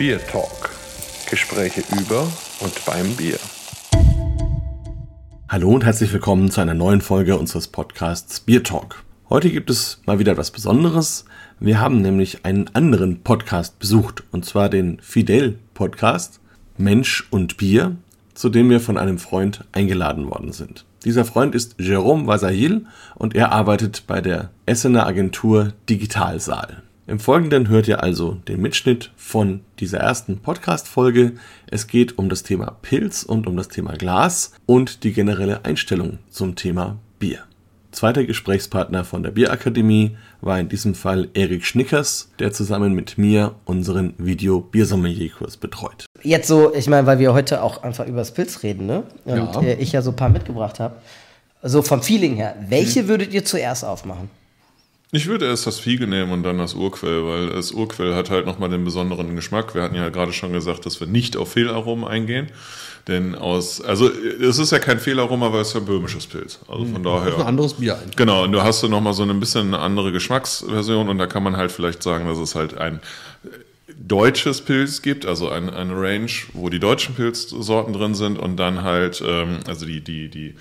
Beer Talk. Gespräche über und beim Bier. Hallo und herzlich willkommen zu einer neuen Folge unseres Podcasts Beer Talk. Heute gibt es mal wieder etwas Besonderes. Wir haben nämlich einen anderen Podcast besucht, und zwar den Fidel Podcast Mensch und Bier, zu dem wir von einem Freund eingeladen worden sind. Dieser Freund ist Jérôme Vasahil und er arbeitet bei der Essener Agentur Digitalsaal. Im Folgenden hört ihr also den Mitschnitt von dieser ersten Podcast-Folge. Es geht um das Thema Pilz und um das Thema Glas und die generelle Einstellung zum Thema Bier. Zweiter Gesprächspartner von der Bierakademie war in diesem Fall Erik Schnickers, der zusammen mit mir unseren Video-Biersommelier-Kurs betreut. Jetzt so, ich meine, weil wir heute auch einfach über das Pilz reden, ne? Und Ja. äh, ich ja so ein paar mitgebracht habe. So vom Feeling her, welche würdet ihr zuerst aufmachen? Ich würde erst das Fiege nehmen und dann das Urquell, weil das Urquell hat halt nochmal den besonderen Geschmack. Wir hatten ja gerade schon gesagt, dass wir nicht auf Fehlaromen eingehen. Denn aus, also es ist ja kein Fehlaroma, weil es ja ein böhmisches Pilz. Also von daher. Das ist ein anderes Bier eigentlich. Genau, und du hast du nochmal so ein bisschen eine andere Geschmacksversion und da kann man halt vielleicht sagen, dass es halt ein deutsches Pilz gibt, also ein, eine Range, wo die deutschen Pilzsorten drin sind und dann halt, ähm, also die, die, die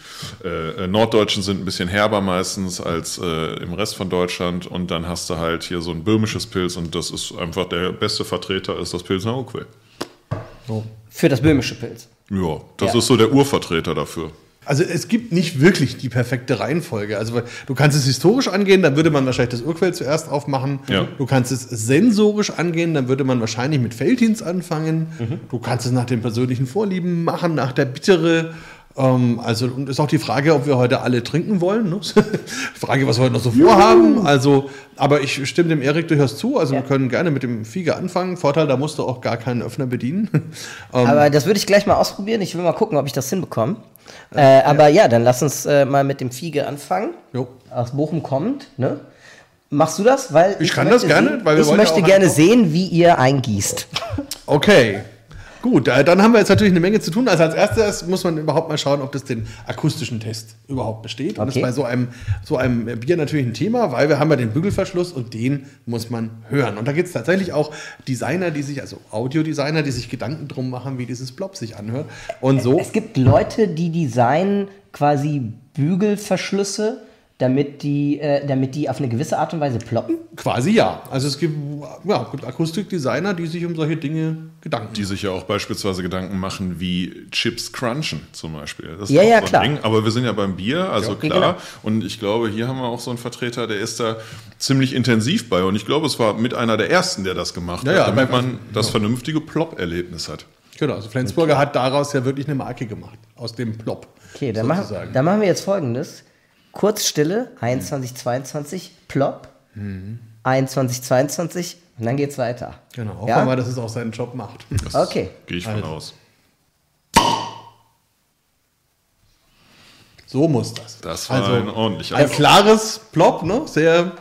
äh, norddeutschen sind ein bisschen herber meistens als äh, im Rest von Deutschland und dann hast du halt hier so ein böhmisches Pilz und das ist einfach der beste Vertreter ist das Pilsner Urquell. Für das böhmische Pilz. Ja, das Ja. ist so der Urvertreter dafür. Also es gibt nicht wirklich die perfekte Reihenfolge. Also du kannst es historisch angehen, dann würde man wahrscheinlich das Urquell zuerst aufmachen. Ja. Du kannst es sensorisch angehen, dann würde man wahrscheinlich mit Feldhins anfangen. Du kannst es nach den persönlichen Vorlieben machen, nach der Bittere. Ähm, also und ist auch die Frage, ob wir heute alle trinken wollen. Ne? die Frage, was wir heute noch so vorhaben. Also, aber ich stimme dem Erik durchaus zu. Also wir können gerne mit dem Fiege anfangen. Vorteil, da musst du auch gar keinen Öffner bedienen. Ähm, Aber das würde ich gleich mal ausprobieren. Ich will mal gucken, ob ich das hinbekomme. Äh, aber ja, dann lass uns äh, mal mit dem Fiege anfangen. Jo. Aus Bochum kommt, ne? Machst du das? Weil Ich kann das gerne, sehen, weil wir ich ja möchte gerne sehen, wie ihr eingießt. Okay. Gut, äh, dann haben wir jetzt natürlich eine Menge zu tun. Also als erstes muss man überhaupt mal schauen, ob das den akustischen Test überhaupt besteht. Und das Okay. ist bei so einem, so einem Bier natürlich ein Thema, weil wir haben ja den Bügelverschluss und den muss man hören. Und da gibt es tatsächlich auch Designer, die sich, also Audiodesigner, die sich Gedanken drum machen, wie dieses Plop sich anhört. Und so. Es gibt Leute, die designen quasi Bügelverschlüsse, damit die, äh, damit die auf eine gewisse Art und Weise ploppen. Quasi ja. Also es gibt ja, gibt Akustikdesigner, die sich um solche Dinge Gedanken Die sich ja auch beispielsweise Gedanken machen, wie Chips crunchen zum Beispiel. Das ist Ja, auch ja, so ein klar. Ding. Aber wir sind ja beim Bier, also Ja, klar. genau. Und ich glaube, hier haben wir auch so einen Vertreter, der ist da ziemlich intensiv bei. Und ich glaube, es war mit einer der ersten, der das gemacht Ja, hat, ja, damit weil- man das vernünftige Plop-Erlebnis hat. Genau, also Flensburger hat daraus ja wirklich eine Marke gemacht, aus dem Plop. Okay, dann sozusagen. dann machen wir jetzt folgendes. Kurzstille, 21, 22, plopp, 21, 22 und dann geht's weiter. Genau, hoffen Ja? wir dass es auch seinen Job macht. Das Okay. Gehe ich von Also. aus. So muss das. Das war ein ordentlicher Ein klares Plop, ne? sehr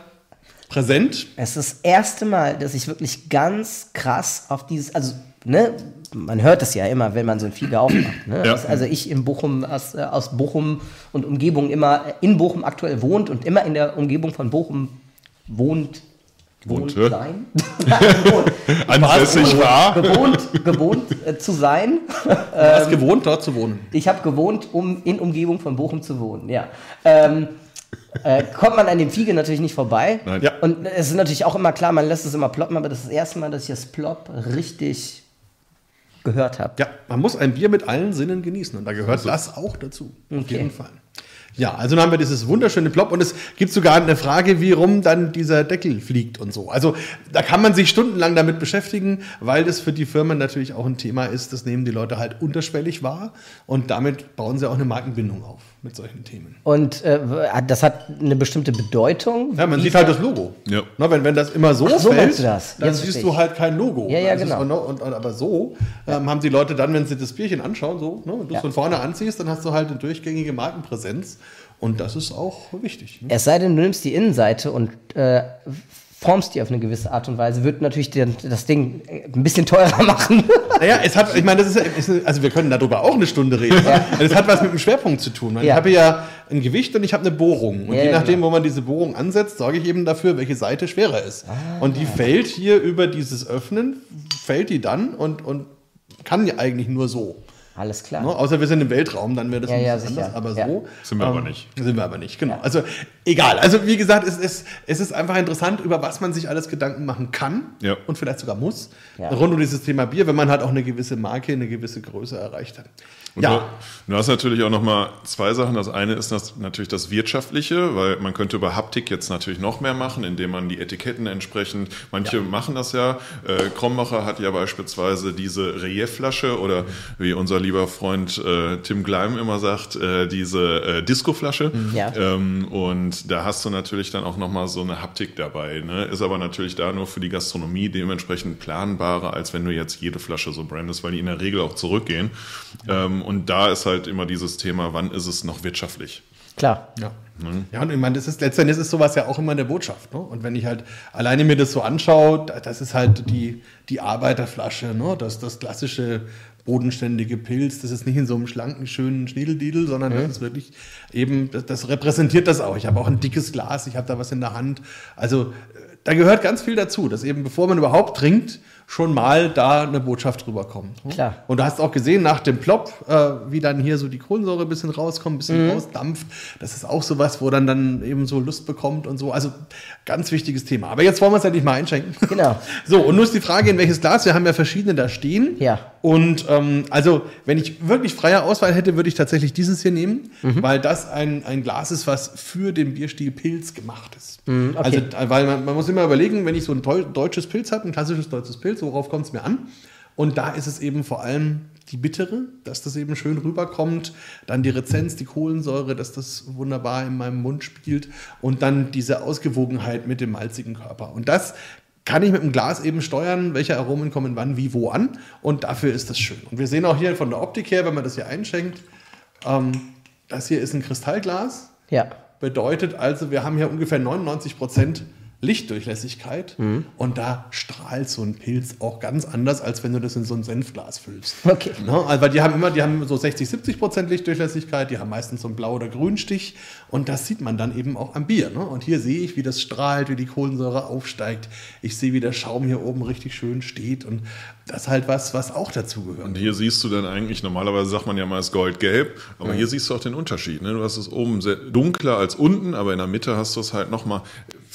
präsent. Es ist das erste Mal, dass ich wirklich ganz krass auf dieses, also, ne, man hört es ja immer, wenn man so ein Fiege aufmacht. Ne? Ja. Also ich in Bochum, aus, äh, aus Bochum und Umgebung immer, in Bochum aktuell wohnt und immer in der Umgebung von Bochum wohnt. Wohnt Wohnte. sein. Wohnt. Ansässig war. Gewohnt, gewohnt äh, zu sein. Du hast gewohnt, dort zu wohnen. Ich habe gewohnt, um in Umgebung von Bochum zu wohnen, ja. Ähm, äh, kommt man an dem Fiege natürlich nicht vorbei. Nein. Ja. Und es ist natürlich auch immer klar, man lässt es immer ploppen, aber das ist das erste Mal, dass ich das Plop richtig gehört habe. Ja, man muss ein Bier mit allen Sinnen genießen und da gehört das auch dazu. Auf Okay. jeden Fall. Ja, also dann haben wir dieses wunderschöne Plop und es gibt sogar eine Frage, wie rum dann dieser Deckel fliegt und so. Also da kann man sich stundenlang damit beschäftigen, weil das für die Firmen natürlich auch ein Thema ist. Das nehmen die Leute halt unterschwellig wahr und damit bauen sie auch eine Markenbindung auf mit solchen Themen. Und äh, das hat eine bestimmte Bedeutung. Ja, man sieht halt das Logo. Ja. Na, wenn, wenn das immer so, Ach, so fällt, du das? dann Ja, siehst du halt kein Logo. Ja, ja, genau. noch- und, und, aber so ähm, haben die Leute dann, wenn sie das Bierchen anschauen, so, ne, wenn du es Ja. von vorne anziehst, dann hast du halt eine durchgängige Markenpräsenz. Und das ist auch wichtig. Ne? Es sei denn, du nimmst die Innenseite und äh, formst die auf eine gewisse Art und Weise, wird natürlich den, das Ding äh, ein bisschen teurer machen. Naja, es hat, ich meine, das ist, ja- ist also wir können darüber auch eine Stunde reden. Also Es hat was mit dem Schwerpunkt zu tun. Ich Ja. habe ja ein Gewicht und ich habe eine Bohrung. Und Ja, je ja, nachdem, genau. wo man diese Bohrung ansetzt, sorge ich eben dafür, welche Seite schwerer ist. Ah. und die fällt hier über dieses Öffnen, fällt die dann und, und kann ja eigentlich nur so. Alles klar. Ne? Außer wir sind im Weltraum, dann wäre das Ja, ein ja, bisschen sicher. anders. Aber Ja. so Sind wir aber nicht. Sind wir aber nicht, genau. Also egal. Also wie gesagt, es ist, es ist einfach interessant, über was man sich alles Gedanken machen kann Ja. und vielleicht sogar muss. Ja. Rund um dieses Thema Bier, wenn man halt auch eine gewisse Marke, eine gewisse Größe erreicht hat. Und ja. du, du hast natürlich auch noch mal zwei Sachen. Das eine ist das, natürlich das Wirtschaftliche, weil man könnte über Haptik jetzt natürlich noch mehr machen, indem man die Etiketten entsprechend, manche machen das ja. Äh, Krombacher hat ja beispielsweise diese Reliefflasche oder wie unser lieber Freund äh, Tim Gleim immer sagt, äh, diese äh, Discoflasche. Ja. Ähm, und da hast du natürlich dann auch noch mal so eine Haptik dabei. Ne? Ist aber natürlich da nur für die Gastronomie dementsprechend planbarer, als wenn du jetzt jede Flasche so brandest, weil die in der Regel auch zurückgehen. Ähm, und da ist halt immer dieses Thema, wann ist es noch wirtschaftlich? Klar. Ja. ja, und ich meine, das ist letztendlich ist sowas ja auch immer eine Botschaft. Ne? Und wenn ich halt alleine mir das so anschaue, da- das ist halt die, die Arbeiterflasche, ne? das, das klassische bodenständige Pilz, das ist nicht in so einem schlanken, schönen Schniedeldidel, sondern das ist wirklich eben, das, das repräsentiert das auch. Ich habe auch ein dickes Glas, ich habe da was in der Hand. Also äh, da gehört ganz viel dazu, dass eben bevor man überhaupt trinkt, schon mal da eine Botschaft rüberkommt. ne? Klar. Und du hast auch gesehen nach dem Plop, äh, wie dann hier so die Kohlensäure ein bisschen rauskommt, ein bisschen Mhm. rausdampft. Das ist auch sowas, wo dann dann eben so Lust bekommt und so. Also ganz wichtiges Thema. Aber jetzt wollen wir es endlich mal einschenken. Genau. So, und nur ist die Frage, in welches Glas. Wir haben ja verschiedene da stehen. Ja. Und ähm, also, wenn ich wirklich freie Auswahl hätte, würde ich tatsächlich dieses hier nehmen, Mhm. weil das ein, ein Glas ist, was für den Bierstil Pilz gemacht ist. Mhm, okay. Also, äh, weil man, man muss immer überlegen, wenn ich so ein deutsches Pilz habe, ein klassisches deutsches Pilz, worauf kommt es mir an? Und da ist es eben vor allem die Bittere, dass das eben schön rüberkommt, dann die Rezenz, die Kohlensäure, dass das wunderbar in meinem Mund spielt und dann diese Ausgewogenheit mit dem malzigen Körper. Und das kann ich mit dem Glas eben steuern, welche Aromen kommen wann, wie, wo an. Und dafür ist das schön. Und wir sehen auch hier von der Optik her, wenn man das hier einschenkt, ähm, das hier ist ein Kristallglas. Ja. Bedeutet also, wir haben hier ungefähr 99 Prozent Lichtdurchlässigkeit und da strahlt so ein Pilz auch ganz anders, als wenn du das in so ein Senfglas füllst. Okay. Ne? Also, weil die haben immer, die haben so 60, 70 Prozent Lichtdurchlässigkeit, die haben meistens so einen Blau- oder Grünstich und das sieht man dann eben auch am Bier. Ne? Und hier sehe ich, wie das strahlt, wie die Kohlensäure aufsteigt. Ich sehe, wie der Schaum hier oben richtig schön steht und das ist halt was, was auch dazu gehört. Und hier siehst du dann eigentlich, normalerweise sagt man ja mal, es ist goldgelb, aber hier siehst du auch den Unterschied. Ne? Du hast es oben sehr dunkler als unten, aber in der Mitte hast du es halt nochmal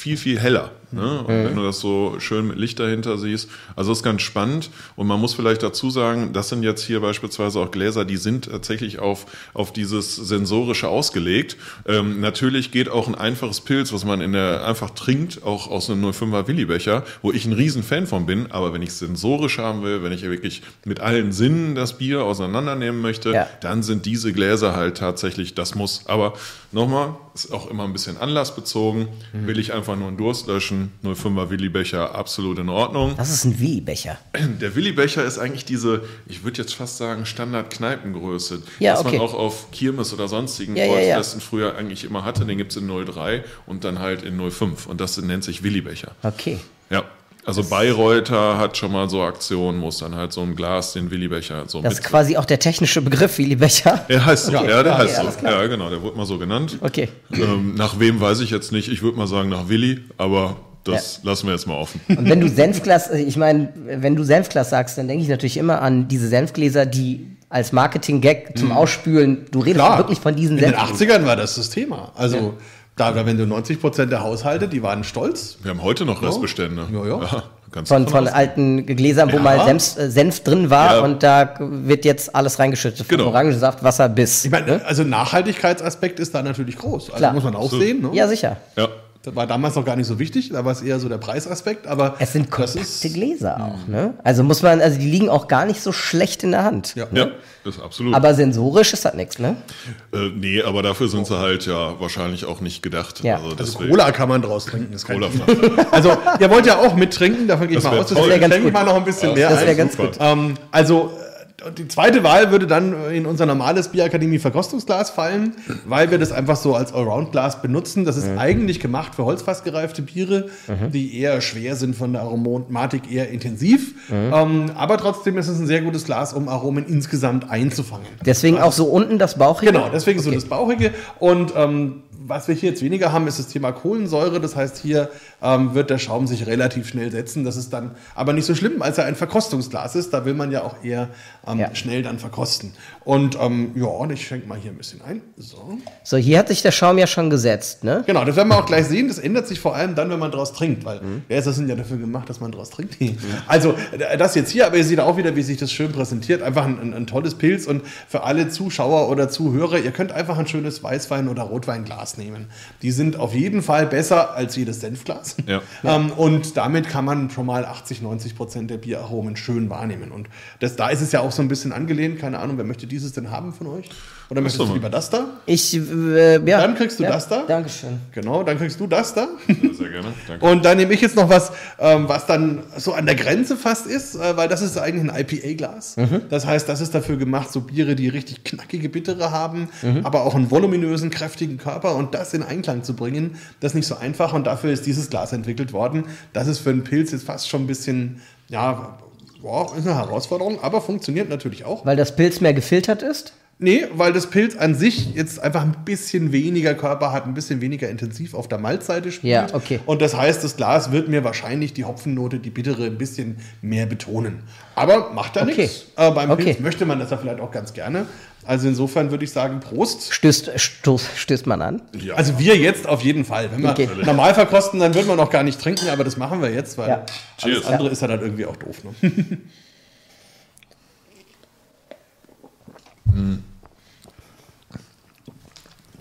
viel, viel heller. Ne? Und wenn du das so schön mit Licht dahinter siehst, also ist ganz spannend. Und man muss vielleicht dazu sagen, das sind jetzt hier beispielsweise auch Gläser, die sind tatsächlich auf, auf dieses Sensorische ausgelegt. Ähm, natürlich geht auch ein einfaches Pilz, was man in der einfach trinkt, auch aus einem 05er Willibecher, wo ich ein riesen Fan von bin, aber wenn ich es sensorisch haben will, wenn ich wirklich mit allen Sinnen das Bier auseinandernehmen möchte, Ja. dann sind diese Gläser halt tatsächlich das Muss. Aber nochmal, ist auch immer ein bisschen anlassbezogen. Will ich einfach nur einen Durst löschen, 05er Willibecher, absolut in Ordnung. Das ist ein Willi-Becher. Der Willibecher ist eigentlich diese, ich würde jetzt fast sagen, Standard-Kneipengröße, Ja, was okay. man auch auf Kirmes oder sonstigen Ja, ja, ja. Früher eigentlich immer hatte. Den gibt es in 03 und dann halt in 05. Und das nennt sich Willibecher. Okay. Ja. Also Bayreuther hat schon mal so Aktionen, wo es dann halt so ein Glas, den Willibecher so Das ist quasi auch der technische Begriff Willi-Becher. Er heißt so, ja, der okay, heißt so. Ja, genau, der wurde mal so genannt. Okay. Ähm, nach wem weiß ich jetzt nicht. Ich würde mal sagen nach Willi, aber das lassen wir jetzt mal offen. Und wenn du Senfglas, äh, ich meine, wenn du Senfglas sagst, dann denke ich natürlich immer an diese Senfgläser, die als Marketing-Gag zum Ausspülen, du redest Klar. wirklich von diesen In den Senfgläsern. 80ern war das das Thema. Also, da, da, wenn du 90 Prozent der Haushalte, die waren stolz. Wir haben heute noch Restbestände. Ja, ja. ganz Von, davon von alten Gläsern, wo Ja. mal Senf, äh, Senf drin war Ja. und da wird jetzt alles reingeschüttet. Von Genau. Orangensaft, Wasser bis. Ich meine, also Nachhaltigkeitsaspekt ist da natürlich groß. Also Klar. muss man auch Absolut. sehen. Ne? Ja, sicher. Ja. Das war damals noch gar nicht so wichtig, da war es eher so der Preisaspekt, aber Es sind kompakte Gläser auch, ne? Also muss man, also die liegen auch gar nicht so schlecht in der Hand. Ja. Ja, das ist absolut. Aber sensorisch ist das nichts, ne? äh, nee, aber dafür sind sie halt ja wahrscheinlich auch nicht gedacht. Ja. Also, Also deswegen- Cola kann man draus trinken, ist kein Cola. Also, ihr wollt ja auch mittrinken, davon gehe ich mal aus. Deswegen Das ganz schenke ich gut. mal noch ein bisschen Das mehr Das wäre ganz gut. Ähm, also, und die zweite Wahl würde dann in unser normales Bierakademie Verkostungsglas fallen, weil wir das einfach so als Allround-Glas benutzen. Das ist eigentlich gemacht für holzfassgereifte Biere, die eher schwer sind von der Aromatik, eher intensiv. Ähm, aber trotzdem ist es ein sehr gutes Glas, um Aromen insgesamt einzufangen. Deswegen auch so unten das Bauchige? Genau, deswegen so das Bauchige. Und ähm, was wir hier jetzt weniger haben, ist das Thema Kohlensäure. Das heißt, hier ähm, wird der Schaum sich relativ schnell setzen. Das ist dann aber nicht so schlimm, als er ein Verkostungsglas ist. Da will man ja auch eher ähm, Ja. schnell dann verkosten. Und ähm, ja, und ich schenke mal hier ein bisschen ein. So. So, hier hat sich der Schaum ja schon gesetzt, ne? Genau, das werden wir auch gleich sehen. Das ändert sich vor allem dann, wenn man draus trinkt, weil Mhm. Gläser sind ja dafür gemacht, dass man draus trinkt. Also äh, das jetzt hier, aber ihr seht auch wieder, wie sich das schön präsentiert. Einfach ein, ein, ein tolles Pilz und für alle Zuschauer oder Zuhörer, ihr könnt einfach ein schönes Weißwein- oder Rotweinglas nehmen. Die sind auf jeden Fall besser als jedes Senfglas. Ja. Ähm, und damit kann man schon mal 80, 90 Prozent der Bieraromen schön wahrnehmen. Und das, da ist es ja auch so ein bisschen angelehnt. Keine Ahnung, wer möchte dieses denn haben von euch? Oder möchtest doch du lieber das da? Ich, äh, ja. Dann kriegst du ja, das da. Dankeschön. Genau, dann kriegst du das da. Sehr gerne. Danke. Und dann nehme ich jetzt noch was, ähm, was dann so an der Grenze fast ist, äh, weil das ist eigentlich ein IPA-Glas. Das heißt, das ist dafür gemacht, so Biere, die richtig knackige Bittere haben, aber auch einen voluminösen, kräftigen Körper und das in Einklang zu bringen, das ist nicht so einfach und dafür ist dieses Glas entwickelt worden. Das ist für einen Pilz jetzt fast schon ein bisschen, ja, boah, ist eine Herausforderung, aber funktioniert natürlich auch. Weil das Pilz mehr gefiltert ist? Nee, weil das Pilz an sich jetzt einfach ein bisschen weniger Körper hat, ein bisschen weniger intensiv auf der Malzseite spielt. Ja, okay. Und das heißt, das Glas wird mir wahrscheinlich die Hopfennote, die bittere, ein bisschen mehr betonen. Aber macht da Okay. nichts. Äh, beim Okay. Pilz möchte man das ja vielleicht auch ganz gerne. Also insofern würde ich sagen, Prost. Stößt, stoß, stößt man an? Ja. Also wir jetzt auf jeden Fall. Wenn wir Okay. normal verkosten, dann würden wir noch gar nicht trinken, aber das machen wir jetzt, weil Ja. alles Cheers. andere ist ja dann irgendwie auch doof. Ne?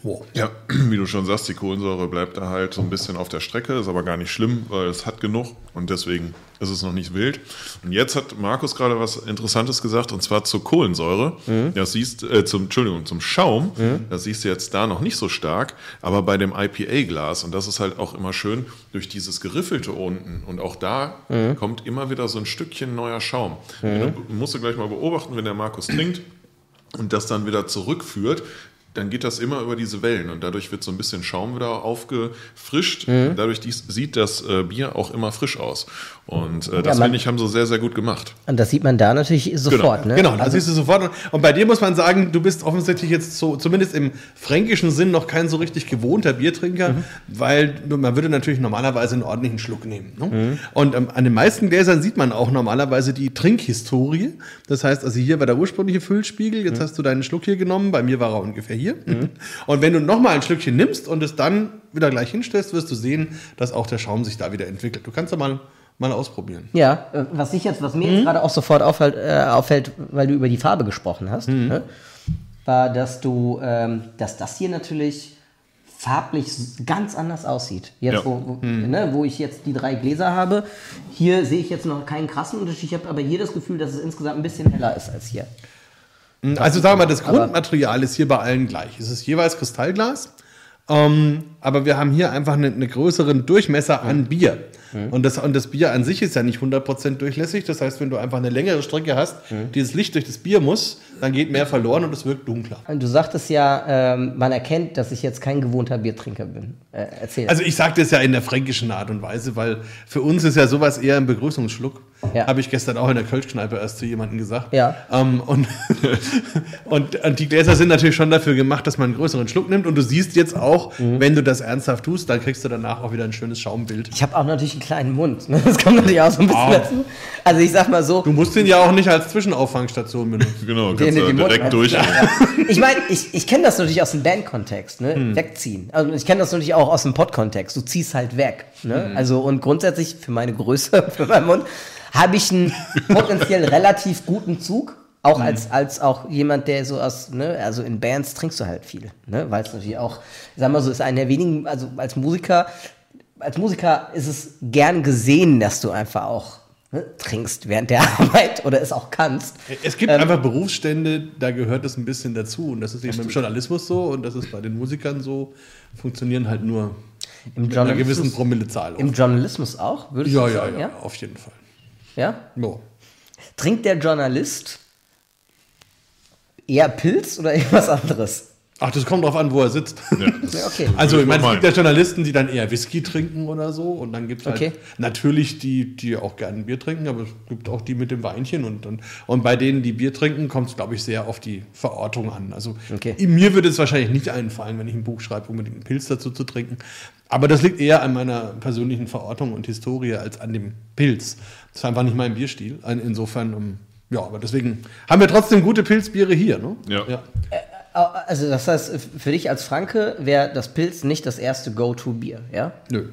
wow. Ja, wie du schon sagst, die Kohlensäure bleibt da halt so ein bisschen auf der Strecke, ist aber gar nicht schlimm, weil es hat genug und deswegen ist es noch nicht wild. Und jetzt hat Markus gerade was Interessantes gesagt und zwar zur Kohlensäure. Das siehst äh, zum Entschuldigung, zum Schaum. Das siehst du jetzt da noch nicht so stark, aber bei dem IPA-Glas und das ist halt auch immer schön durch dieses geriffelte unten und auch da kommt immer wieder so ein Stückchen neuer Schaum. Du musst du gleich mal beobachten, wenn der Markus trinkt und das dann wieder zurückführt, dann geht das immer über diese Wellen und dadurch wird so ein bisschen Schaum wieder aufgefrischt. Mhm. Und dadurch dies, sieht das äh, Bier auch immer frisch aus. Und äh, das Ja, man- finde ich, haben sie sehr, sehr gut gemacht. Und das sieht man da natürlich sofort, ne? Genau, da siehst du sofort. Und bei dir muss man sagen, du bist offensichtlich jetzt so, zumindest im fränkischen Sinn, noch kein so richtig gewohnter Biertrinker, weil man würde natürlich normalerweise einen ordentlichen Schluck nehmen. Ne? Und ähm, an den meisten Gläsern sieht man auch normalerweise die Trinkhistorie. Das heißt, also hier war der ursprüngliche Füllspiegel, jetzt hast du deinen Schluck hier genommen, bei mir war er ungefähr hier. Und wenn du nochmal ein Schlückchen nimmst und es dann wieder gleich hinstellst, wirst du sehen, dass auch der Schaum sich da wieder entwickelt. Du kannst ja mal, mal ausprobieren. Ja, äh, was ich jetzt, was mir jetzt gerade auch sofort auffällt, äh, auffällt, weil du über die Farbe gesprochen hast, ne, war, dass du, ähm, dass das hier natürlich farblich ganz anders aussieht. Jetzt, Ja. wo, wo, ne, wo ich jetzt die drei Gläser habe, hier sehe ich jetzt noch keinen krassen Unterschied. Ich habe aber hier das Gefühl, dass es insgesamt ein bisschen heller ist als hier. Also sagen wir mal, das Grundmaterial ist hier bei allen gleich. Es ist jeweils Kristallglas, ähm, aber wir haben hier einfach einen, einen größeren Durchmesser an Bier. Und, das, und das Bier an sich ist ja nicht 100% durchlässig. Das heißt, wenn du einfach eine längere Strecke hast, die das Licht durch das Bier muss, dann geht mehr verloren und es wirkt dunkler. Und du sagtest ja, ähm, man erkennt, dass ich jetzt kein gewohnter Biertrinker bin. Äh, erzähl. Also ich sage das ja in der fränkischen Art und Weise, weil für uns ist ja sowas eher ein Begrüßungsschluck. Ja. Habe ich gestern auch in der Kölschkneipe erst zu jemandem gesagt. Ja. Ähm, und, und, und die Gläser sind natürlich schon dafür gemacht, dass man einen größeren Schluck nimmt. Und du siehst jetzt auch, Mhm. wenn du das ernsthaft tust, dann kriegst du danach auch wieder ein schönes Schaumbild. ich habe auch natürlich einen kleinen Mund. Ne? Das kommt natürlich auch so ein bisschen Ah. dazu. Also ich sag mal so, Du musst den ja auch nicht als Zwischenauffangstation benutzen. Genau, Den kannst du den Mund direkt rein. durch. ich meine, ich, ich kenne das natürlich aus dem Bandkontext, ne? Hm. Wegziehen. Also ich kenne das natürlich auch aus dem Pod-Kontext. Du ziehst halt weg. Ne? Hm. Also und grundsätzlich für meine Größe, für meinen Mund, habe ich einen potenziell relativ guten Zug. Auch Hm. als, als auch jemand, der so aus, ne, also in Bands trinkst du halt viel, ne? Weil es natürlich auch, sag mal so, ist einer der wenigen, also als Musiker, als Musiker ist es gern gesehen, dass du einfach auch ne, trinkst während der Arbeit oder es auch kannst. Es gibt Ähm, einfach Berufsstände, da gehört es ein bisschen dazu. Und das ist eben im Journalismus so und das ist bei den Musikern so. Funktionieren halt nur Im mit einer gewissen Promillezahl. Im Journalismus auch, würdest ja, du ja, sagen? ja, auf jeden Fall. Ja? No. Trinkt der Journalist eher Pilz oder irgendwas anderes? Ach, das kommt drauf an, wo er sitzt. Ja, Ja, okay. Also, ich meine, es gibt ja Journalisten, die dann eher Whisky trinken oder so. Und dann gibt es halt Okay. natürlich die, die auch gerne Bier trinken, aber es gibt auch die mit dem Weinchen. Und, und, und bei denen, die Bier trinken, kommt es, glaube ich, sehr auf die Verortung an. Also, Okay. mir würde es wahrscheinlich nicht einfallen, wenn ich ein Buch schreibe, unbedingt einen Pilz dazu zu trinken. Aber das liegt eher an meiner persönlichen Verortung und Historie als an dem Pilz. Das ist einfach nicht mein Bierstil. Insofern, um, ja, aber deswegen haben wir trotzdem gute Pilzbiere hier. Ne? Ja. Also das heißt, für dich als Franke wäre das Pilz nicht das erste Go-To-Bier, ja? Nö.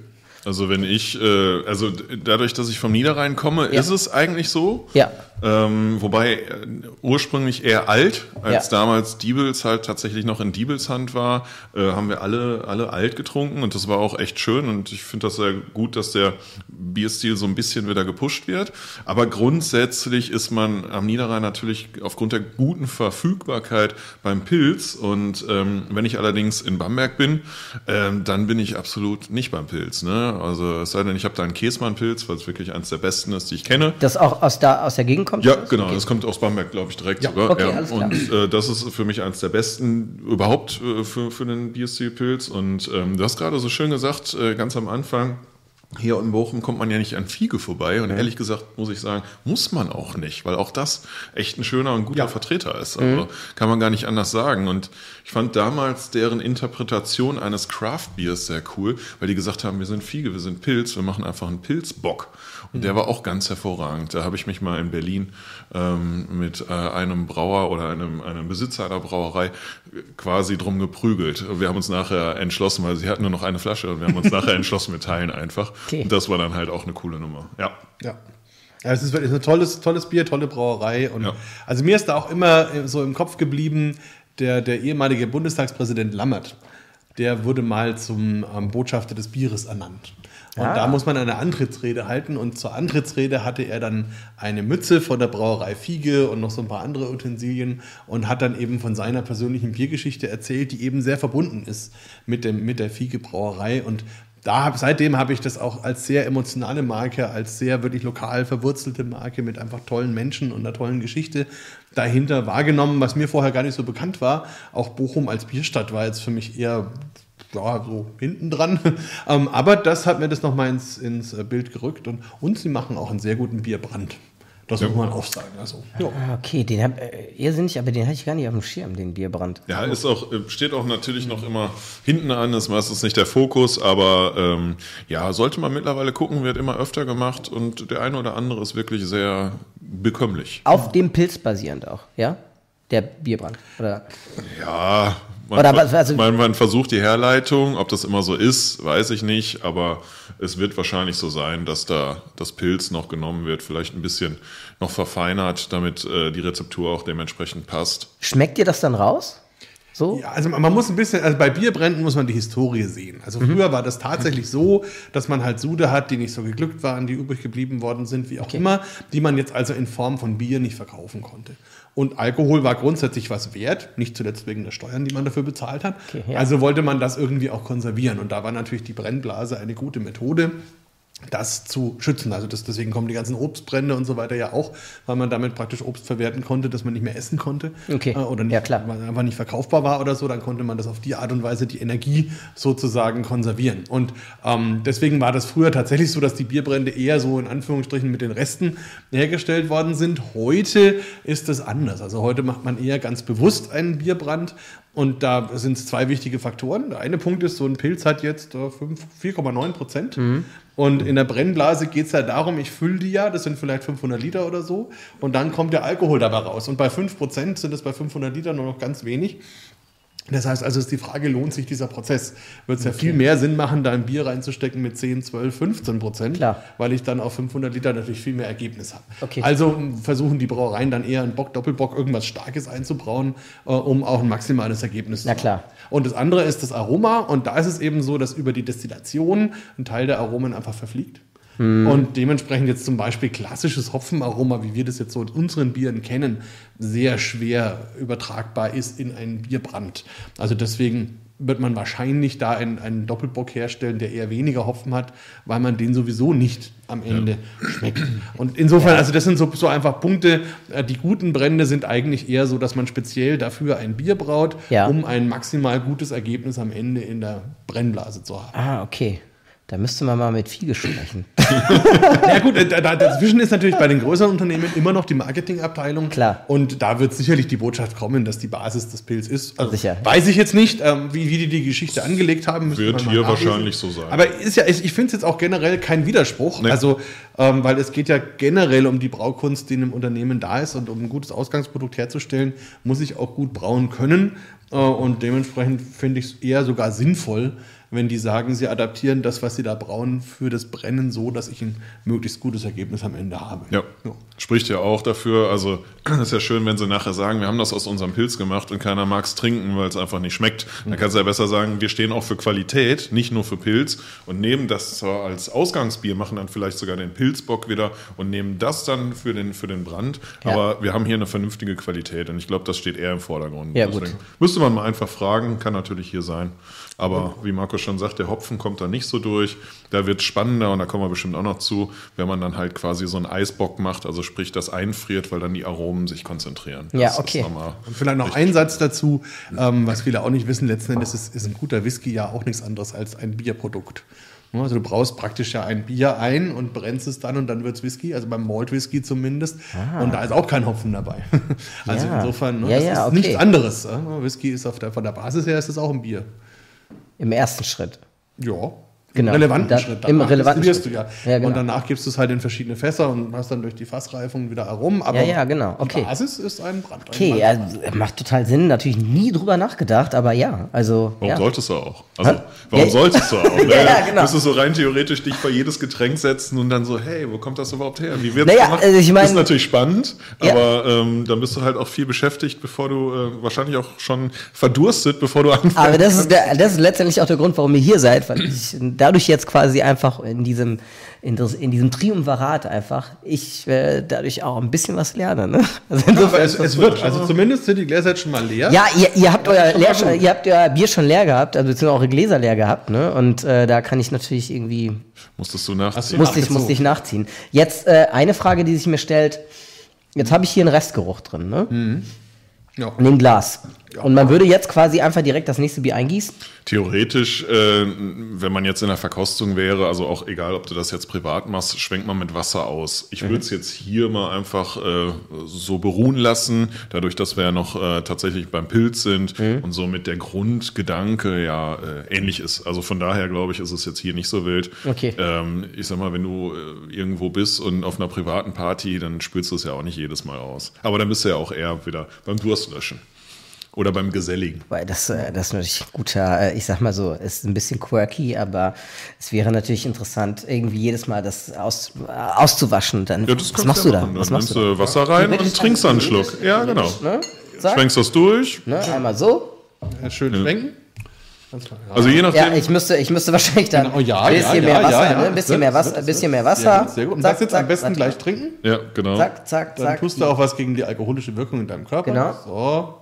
Also wenn ich, äh, also dadurch, dass ich vom Niederrhein komme, Ja. ist es eigentlich so. Ja. Ähm, wobei äh, ursprünglich eher alt, als Ja. damals Diebels halt tatsächlich noch in Diebels Hand war, äh, haben wir alle, alle alt getrunken und das war auch echt schön und ich finde das sehr gut, dass der Bierstil so ein bisschen wieder gepusht wird. Aber grundsätzlich ist man am Niederrhein natürlich aufgrund der guten Verfügbarkeit beim Pilz und ähm, wenn ich allerdings in Bamberg bin, ähm, dann bin ich absolut nicht beim Pilz. Ne? Also es sei denn, ich habe da einen Käsmann-Pilz, weil es wirklich eins der besten ist, die ich kenne. Das auch aus, da, aus der Gegend kommt? Ja, genau. Okay. Das kommt aus Bamberg, glaube ich, direkt Ja, sogar. okay, ja. alles klar. Und äh, das ist für mich eines der besten überhaupt äh, für, für den Bierstil-Pilz. Und ähm, du hast gerade so schön gesagt, äh, ganz am Anfang, hier in Bochum kommt man ja nicht an Fiege vorbei. Und ehrlich gesagt muss ich sagen, muss man auch nicht, weil auch das echt ein schöner und guter Ja. Vertreter ist. Also kann man gar nicht anders sagen. Und ich fand damals deren Interpretation eines Craft-Biers sehr cool, weil die gesagt haben, wir sind Fiege, wir sind Pilz, wir machen einfach einen Pilzbock. Und der war auch ganz hervorragend. Da habe ich mich mal in Berlin ähm, mit äh, einem Brauer oder einem, einem Besitzer einer Brauerei quasi drum geprügelt. Wir haben uns nachher entschlossen, weil sie hatten nur noch eine Flasche und wir haben uns nachher entschlossen, wir teilen einfach. Okay. Und das war dann halt auch eine coole Nummer. Ja. Ja. Ja, es ist wirklich ein tolles, tolles Bier, tolle Brauerei. Und Ja. Also mir ist da auch immer äh, so im Kopf geblieben, der, der ehemalige Bundestagspräsident Lammert, der wurde mal zum ähm, Botschafter des Bieres ernannt. Und Ah. da muss man eine Antrittsrede halten. Und zur Antrittsrede hatte er dann eine Mütze von der Brauerei Fiege und noch so ein paar andere Utensilien und hat dann eben von seiner persönlichen Biergeschichte erzählt, die eben sehr verbunden ist mit, dem, mit der Fiege Brauerei. Und da seitdem habe ich das auch als sehr emotionale Marke, als sehr wirklich lokal verwurzelte Marke mit einfach tollen Menschen und einer tollen Geschichte dahinter wahrgenommen, was mir vorher gar nicht so bekannt war. Auch Bochum als Bierstadt war jetzt für mich eher ja, so hinten dran. ähm, aber das hat mir das nochmal ins, ins äh, Bild gerückt und, und sie machen auch einen sehr guten Bierbrand. Das muss man auch sagen. Also, ja. Ah, Okay, den hab, äh, irrsinnig, aber den hatte ich gar nicht auf dem Schirm, den Bierbrand. Ja, ist auch, äh, steht auch natürlich noch immer hinten an, ist meistens nicht der Fokus, aber ähm, ja, sollte man mittlerweile gucken, wird immer öfter gemacht und der eine oder andere ist wirklich sehr bekömmlich. Auf dem Pilz basierend auch, ja? Der Bierbrand. Oder? Ja, man, Oder was- also- man, man versucht die Herleitung, ob das immer so ist, weiß ich nicht, aber es wird wahrscheinlich so sein, dass da das Pilz noch genommen wird, vielleicht ein bisschen noch verfeinert, damit äh, die Rezeptur auch dementsprechend passt. Schmeckt dir das dann raus? So? Ja, also man muss ein bisschen, also bei Bierbränden muss man die Historie sehen. Also früher war das tatsächlich so, dass man halt Sude hat, die nicht so geglückt waren, die übrig geblieben worden sind, wie auch immer, die man jetzt also in Form von Bier nicht verkaufen konnte. Und Alkohol war grundsätzlich was wert, nicht zuletzt wegen der Steuern, die man dafür bezahlt hat. Okay, ja. Also wollte man das irgendwie auch konservieren. Und da war natürlich die Brennblase eine gute Methode das zu schützen. Also das, deswegen kommen die ganzen Obstbrände und so weiter ja auch, weil man damit praktisch Obst verwerten konnte, das man nicht mehr essen konnte. Okay. Äh, Oder nicht, Ja, klar. weil einfach nicht verkaufbar war oder so, dann konnte man das auf die Art und Weise die Energie sozusagen konservieren. Und ähm, deswegen war das früher tatsächlich so, dass die Bierbrände eher so in Anführungsstrichen mit den Resten hergestellt worden sind. Heute ist es anders. Also heute macht man eher ganz bewusst einen Bierbrand. Und da sind es zwei wichtige Faktoren. Der eine Punkt ist, so ein Pilz hat jetzt äh, fünf- 4,9 Prozent. Und in der Brennblase geht es ja darum, ich fülle die ja, das sind vielleicht 500 Liter oder so. Und dann kommt der Alkohol dabei raus. Und bei 5 Prozent sind es bei 500 Liter nur noch ganz wenig. Das heißt also, ist die Frage, lohnt sich dieser Prozess? Wird es ja viel mehr Sinn machen, da ein Bier reinzustecken mit 10, 12, 15 Prozent, Klar. weil ich dann auf 500 Liter natürlich viel mehr Ergebnis habe. Okay. Also versuchen die Brauereien dann eher einen Bock, Doppelbock, irgendwas Starkes einzubrauen, äh, um auch ein maximales Ergebnis Na zu klar. haben. Und das andere ist das Aroma. Und da ist es eben so, dass über die Destillation ein Teil der Aromen einfach verfliegt. Und dementsprechend jetzt zum Beispiel klassisches Hopfenaroma, wie wir das jetzt so in unseren Bieren kennen, sehr schwer übertragbar ist in einen Bierbrand. Also deswegen wird man wahrscheinlich da einen, einen Doppelbock herstellen, der eher weniger Hopfen hat, weil man den sowieso nicht am Ende schmeckt. Und insofern, also das sind so, so einfach Punkte. Äh, Die guten Brände sind eigentlich eher so, dass man speziell dafür ein Bier braut, Ja. um ein maximal gutes Ergebnis am Ende in der Brennblase zu haben. Ah, okay. Da müsste man mal mit Fiege sprechen. Ja gut, da, da, dazwischen ist natürlich bei den größeren Unternehmen immer noch die Marketingabteilung. Klar. Und da wird sicherlich die Botschaft kommen, dass die Basis des Pilz ist. Also Sicher. Weiß ich jetzt nicht, ähm, wie, wie die die Geschichte angelegt haben. Wird hier nachlesen. wahrscheinlich so sein. Aber ist ja, ich, ich finde es jetzt auch generell kein Widerspruch. Nee. Also, ähm, weil es geht ja generell um die Braukunst, die in einem Unternehmen da ist. Und um ein gutes Ausgangsprodukt herzustellen, muss ich auch gut brauen können. Äh, und dementsprechend finde ich es eher sogar sinnvoll, wenn die sagen, sie adaptieren das, was sie da brauen, für das Brennen so, dass ich ein möglichst gutes Ergebnis am Ende habe. Ja. Spricht ja auch dafür, also ist ja schön, wenn sie nachher sagen, wir haben das aus unserem Pilz gemacht und keiner mag es trinken, weil es einfach nicht schmeckt. Dann kannst du ja besser sagen, wir stehen auch für Qualität, nicht nur für Pilz und nehmen das zwar als Ausgangsbier, machen dann vielleicht sogar den Pilzbock wieder und nehmen das dann für den, für den Brand. Ja. Aber wir haben hier eine vernünftige Qualität und ich glaube, das steht eher im Vordergrund. Ja, gut. müsste man mal einfach fragen, kann natürlich hier sein. Aber wie Marco schon sagt, der Hopfen kommt da nicht so durch. Da wird spannender und da kommen wir bestimmt auch noch zu, wenn man dann halt quasi so einen Eisbock macht, also sprich das einfriert, weil dann die Aromen sich konzentrieren. Ja, Das okay. Und vielleicht noch ein Satz dazu, ähm, was viele auch nicht wissen, letzten Endes ist, ist ein guter Whisky ja auch nichts anderes als ein Bierprodukt. Ja, Also du brauchst praktisch ja ein Bier ein und brennst es dann und dann wird es Whisky, also beim Malt Whisky zumindest. Und da ist auch kein Hopfen dabei. Also Ja. insofern, ne, Ja, das ja, ist okay. nichts anderes. ja. Whisky ist auf der, von der Basis her ist es auch ein Bier. Im ersten Schritt. Ja. Genau. Im relevanten Da- Schritt. im relevanten Schritt. du ja. Ja, genau. Und danach gibst du es halt in verschiedene Fässer und hast dann durch die Fassreifung wieder Aromen. Aber Ja, ja, genau. Okay. die Basis ist ein Brand. ein Okay, Brand. ja, macht total Sinn. Natürlich nie drüber nachgedacht, aber ja, also. Warum ja. solltest du auch? Also, warum Ja, solltest du auch? Ne? Ja, ja, genau. Müsstest du rein theoretisch dich bei jedes Getränk setzen und dann so, hey, wo kommt das überhaupt her? Wie wird's Naja, gemacht? also ich mein- ist natürlich spannend, Ja. aber ähm, dann bist du halt auch viel beschäftigt, bevor du äh, wahrscheinlich auch schon verdurstet, bevor du anfängst. Aber das ist, der, das ist letztendlich auch der Grund, warum ihr hier seid, weil ich dadurch jetzt quasi einfach in diesem, in, das, in diesem Triumvirat einfach, ich äh, dadurch auch ein bisschen was lerne. Ne? Also Aber insofern es, es wird, also zumindest sind die Gläser jetzt schon mal leer. Ja, ihr, ihr habt euer leer, ihr habt euer Bier schon leer gehabt, also beziehungsweise eure Gläser leer gehabt, ne? Und äh, da kann ich natürlich irgendwie Musstest du nachziehen. musste ich, musste ich nachziehen. Jetzt äh, eine Frage, die sich mir stellt. Jetzt habe ich hier einen Restgeruch drin, ne? Mhm. Ja. In dem Glas. Und man würde jetzt quasi einfach direkt das nächste Bier eingießen. Theoretisch, äh, wenn man jetzt in der Verkostung wäre, also auch egal, ob du das jetzt privat machst, schwenkt man mit Wasser aus. Ich würde es jetzt hier mal einfach äh, so beruhen lassen, dadurch, dass wir ja noch äh, tatsächlich beim Pilz sind und somit der Grundgedanke ja äh, ähnlich ist. Also von daher glaube ich, ist es jetzt hier nicht so wild. Okay. Ähm, ich sag mal, wenn du äh, irgendwo bist und auf einer privaten Party, dann spürst du es ja auch nicht jedes Mal aus. Aber dann bist du ja auch eher wieder beim Durstlöschen. Oder beim Geselligen. Weil das, äh, das ist natürlich ein guter, äh, ich sag mal so, ist ein bisschen quirky, aber es wäre natürlich interessant, irgendwie jedes Mal das aus, äh, auszuwaschen. Dann, Ja, das was machst ja du da? machen. Was Dann machst nimmst du Wasser rein und trinkst dann einen Schluck. Ja, genau. Ne? Zack, Schwenkst das durch. ne? Einmal so. Ja, schön schwenken. Ja. Also je nachdem. Ja, ich müsste, ich müsste wahrscheinlich dann Genau, ja, ein bisschen ja, mehr ja, Wasser, ja, ja. ne? ein bisschen mehr Wasser, ein bisschen mehr Sehr Wasser. gut, sehr gut. Und Zack, das jetzt zack, am besten warte. gleich trinken. ja, genau. Zack, zack, Dann zack. tust du auch was gegen die alkoholische Wirkung in deinem Körper. Genau. So.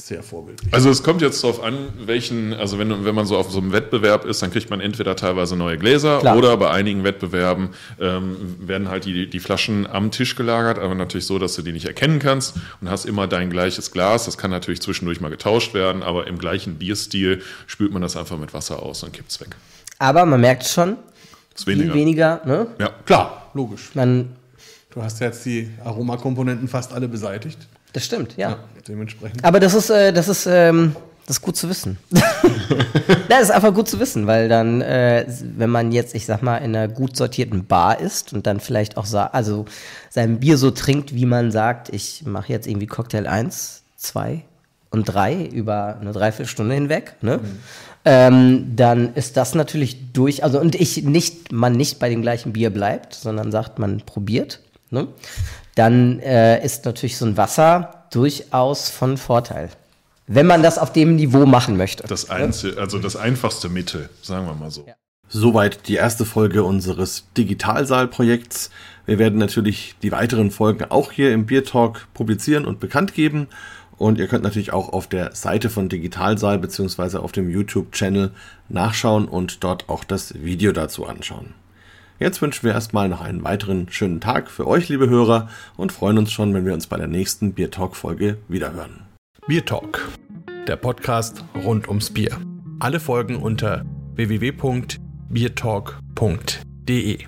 Sehr vorbildlich. Also es kommt jetzt darauf an, welchen, also wenn, wenn man so auf so einem Wettbewerb ist, dann kriegt man entweder teilweise neue Gläser Klar. oder bei einigen Wettbewerben ähm, werden halt die, die Flaschen am Tisch gelagert, aber natürlich so, dass du die nicht erkennen kannst und hast immer dein gleiches Glas. Das kann natürlich zwischendurch mal getauscht werden, aber im gleichen Bierstil spült man das einfach mit Wasser aus und kippt's weg. Aber man merkt schon, Ist viel weniger. weniger, ne? Ja. Klar, logisch. Man, Du hast jetzt die Aromakomponenten fast alle beseitigt. Das stimmt, ja. Ja, dementsprechend. Aber das ist, äh, das ist, ähm, das ist gut zu wissen. das ist einfach gut zu wissen, weil dann, äh, wenn man jetzt, ich sag mal, in einer gut sortierten Bar ist und dann vielleicht auch also sein Bier so trinkt, wie man sagt, ich mache jetzt irgendwie Cocktail 1, 2 und 3 über eine Dreiviertelstunde hinweg, ne? Ähm, dann ist das natürlich durch, also und ich nicht, man nicht bei dem gleichen Bier bleibt, sondern sagt, man probiert, ne? dann äh, ist natürlich so ein Wasser durchaus von Vorteil. Wenn man das auf dem Niveau machen möchte. Das, einzel, also das einfachste Mittel, sagen wir mal so. Soweit die erste Folge unseres Digitalsaal-Projekts. Wir werden natürlich die weiteren Folgen auch hier im Bier Talk publizieren und bekannt geben. Und ihr könnt natürlich auch auf der Seite von Digitalsaal bzw. auf dem YouTube-Channel nachschauen und dort auch das Video dazu anschauen. Jetzt wünschen wir erstmal noch einen weiteren schönen Tag für euch, liebe Hörer, und freuen uns schon, wenn wir uns bei der nächsten Bier Talk Folge wiederhören. Bier Talk, der Podcast rund ums Bier. Alle Folgen unter www.biertalk.de.